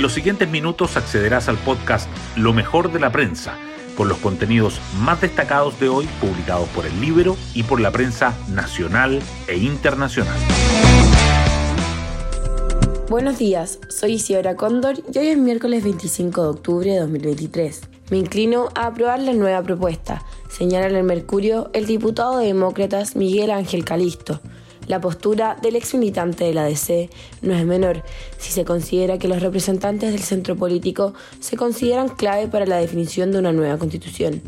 En los siguientes minutos accederás al podcast Lo mejor de la prensa, con los contenidos más destacados de hoy publicados por el libro y por la prensa nacional e internacional. Buenos días, soy Isidora Cóndor y hoy es miércoles 25 de octubre de 2023. Me inclino a aprobar la nueva propuesta, señala en el Mercurio el diputado de Demócratas Miguel Ángel Calisto. La postura del ex militante de la DC no es menor si se considera que los representantes del centro político se consideran clave para la definición de una nueva constitución.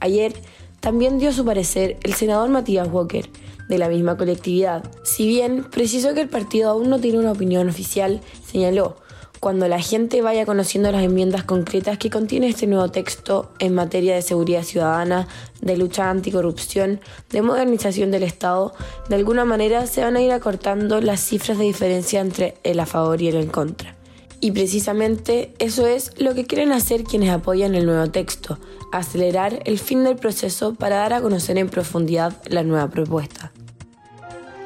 Ayer también dio su parecer el senador Matías Walker, de la misma colectividad. Si bien precisó que el partido aún no tiene una opinión oficial, señaló, cuando la gente vaya conociendo las enmiendas concretas que contiene este nuevo texto en materia de seguridad ciudadana, de lucha anticorrupción, de modernización del Estado, de alguna manera se van a ir acortando las cifras de diferencia entre el a favor y el en contra. Y precisamente eso es lo que quieren hacer quienes apoyan el nuevo texto, acelerar el fin del proceso para dar a conocer en profundidad la nueva propuesta.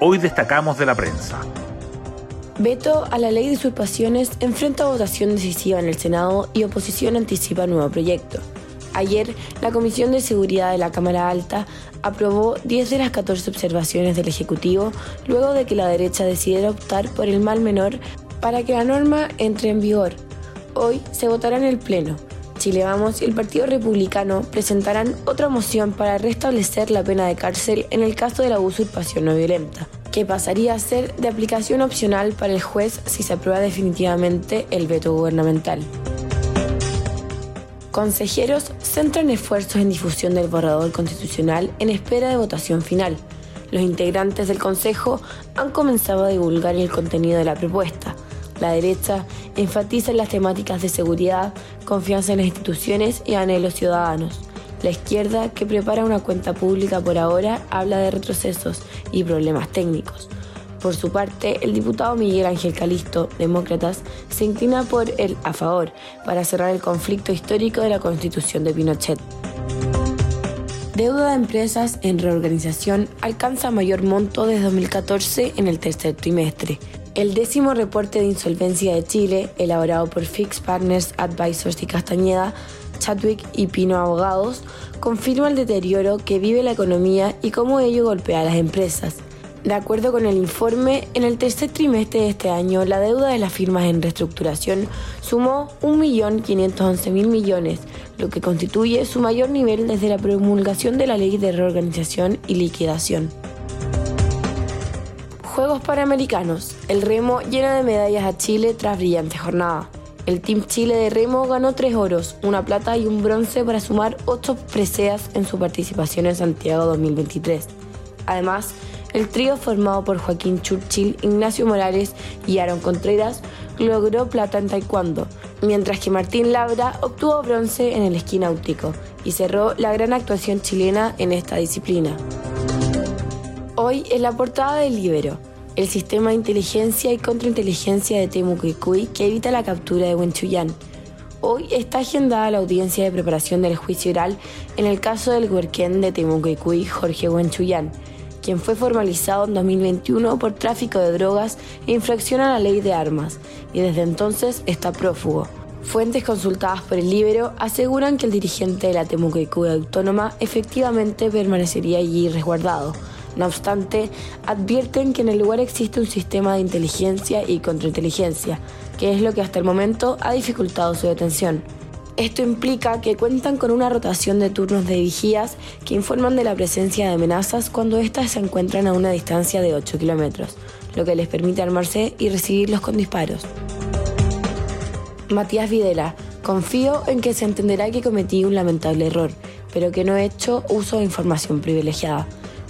Hoy destacamos de la prensa. Veto a la ley de usurpaciones enfrenta votación decisiva en el Senado y oposición anticipa nuevo proyecto. Ayer, la Comisión de Seguridad de la Cámara Alta aprobó 10 de las 14 observaciones del Ejecutivo luego de que la derecha decidiera optar por el mal menor para que la norma entre en vigor. Hoy se votará en el Pleno. Chile Vamos y el Partido Republicano presentarán otra moción para restablecer la pena de cárcel en el caso de la usurpación no violenta, que pasaría a ser de aplicación opcional para el juez si se aprueba definitivamente el veto gubernamental. Consejeros centran esfuerzos en difusión del borrador constitucional en espera de votación final. Los integrantes del Consejo han comenzado a divulgar el contenido de la propuesta la derecha enfatiza en las temáticas de seguridad, confianza en las instituciones y anhelos ciudadanos. La izquierda, que prepara una cuenta pública por ahora, habla de retrocesos y problemas técnicos. Por su parte, el diputado Miguel Ángel Calisto, demócratas, se inclina por el a favor para cerrar el conflicto histórico de la constitución de Pinochet. Deuda de empresas en reorganización alcanza mayor monto desde 2014 en el tercer trimestre. El décimo reporte de insolvencia de Chile, elaborado por Fix Partners Advisors y Castañeda, Chadwick y Pino Abogados, confirma el deterioro que vive la economía y cómo ello golpea a las empresas. De acuerdo con el informe, en el tercer trimestre de este año, la deuda de las firmas en reestructuración sumó 1.511.000 millones, lo que constituye su mayor nivel desde la promulgación de la Ley de Reorganización y Liquidación. Juegos Panamericanos. El remo llena de medallas a Chile tras brillante jornada. El Team Chile de remo ganó tres oros, una plata y un bronce para sumar ocho preseas en su participación en Santiago 2023. Además, el trío formado por Joaquín Churchill, Ignacio Morales y Aaron Contreras logró plata en taekwondo, mientras que Martín Labra obtuvo bronce en el esquí náutico y cerró la gran actuación chilena en esta disciplina. Hoy en la portada del Libero, el sistema de inteligencia y contrainteligencia de Temucuicui que evita la captura de Huenchuyán. Hoy está agendada la audiencia de preparación del juicio oral en el caso del huerquén de Temucuicui Jorge Huenchuyán, quien fue formalizado en 2021 por tráfico de drogas e infracción a la ley de armas, y desde entonces está prófugo. Fuentes consultadas por el Libero aseguran que el dirigente de la Temucuicui Autónoma efectivamente permanecería allí resguardado no obstante, advierten que en el lugar existe un sistema de inteligencia y contrainteligencia, que es lo que hasta el momento ha dificultado su detención. Esto implica que cuentan con una rotación de turnos de vigías que informan de la presencia de amenazas cuando éstas se encuentran a una distancia de 8 kilómetros, lo que les permite armarse y recibirlos con disparos. Matías Videla, confío en que se entenderá que cometí un lamentable error, pero que no he hecho uso de información privilegiada.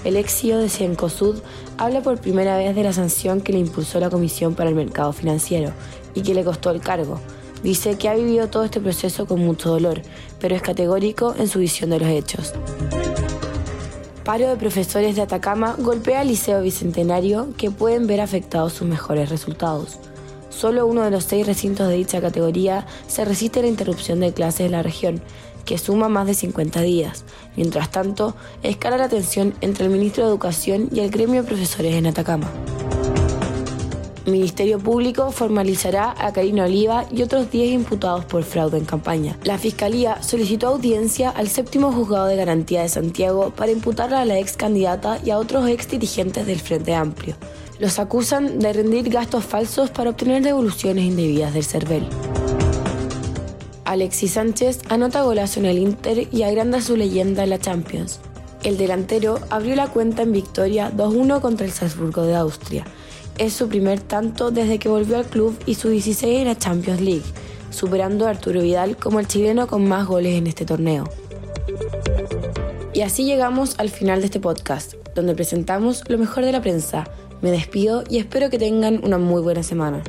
El ex CEO de Cencosud habla por primera vez de la sanción que le impulsó la Comisión para el Mercado Financiero y que le costó el cargo. Dice que ha vivido todo este proceso con mucho dolor, pero es categórico en su visión de los hechos. Paro de profesores de Atacama golpea al Liceo Bicentenario que pueden ver afectados sus mejores resultados. Solo uno de los seis recintos de dicha categoría se resiste a la interrupción de clases en la región, que suma más de 50 días. Mientras tanto, escala la tensión entre el ministro de Educación y el gremio de profesores en Atacama. Ministerio Público formalizará a Karina Oliva y otros 10 imputados por fraude en campaña. La Fiscalía solicitó audiencia al séptimo juzgado de garantía de Santiago para imputarla a la ex candidata y a otros ex dirigentes del Frente Amplio. Los acusan de rendir gastos falsos para obtener devoluciones indebidas del CERVEL. Alexis Sánchez anota golazo en el Inter y agranda su leyenda en la Champions. El delantero abrió la cuenta en victoria 2-1 contra el Salzburgo de Austria es su primer tanto desde que volvió al club y su 16 en la Champions League, superando a Arturo Vidal como el chileno con más goles en este torneo. Y así llegamos al final de este podcast, donde presentamos lo mejor de la prensa. Me despido y espero que tengan una muy buena semana.